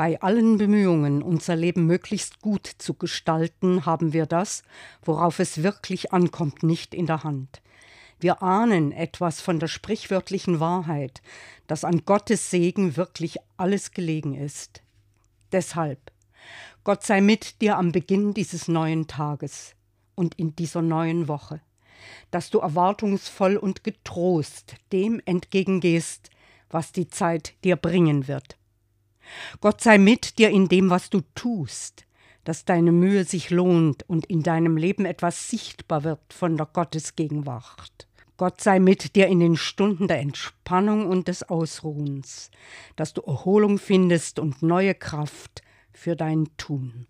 Bei allen Bemühungen, unser Leben möglichst gut zu gestalten, haben wir das, worauf es wirklich ankommt, nicht in der Hand. Wir ahnen etwas von der sprichwörtlichen Wahrheit, dass an Gottes Segen wirklich alles gelegen ist. Deshalb, Gott sei mit dir am Beginn dieses neuen Tages und in dieser neuen Woche, dass du erwartungsvoll und getrost dem entgegengehst, was die Zeit dir bringen wird. Gott sei mit dir in dem, was du tust, dass deine Mühe sich lohnt und in deinem Leben etwas sichtbar wird von der Gottesgegenwart. Gott sei mit dir in den Stunden der Entspannung und des Ausruhens, dass du Erholung findest und neue Kraft für dein Tun.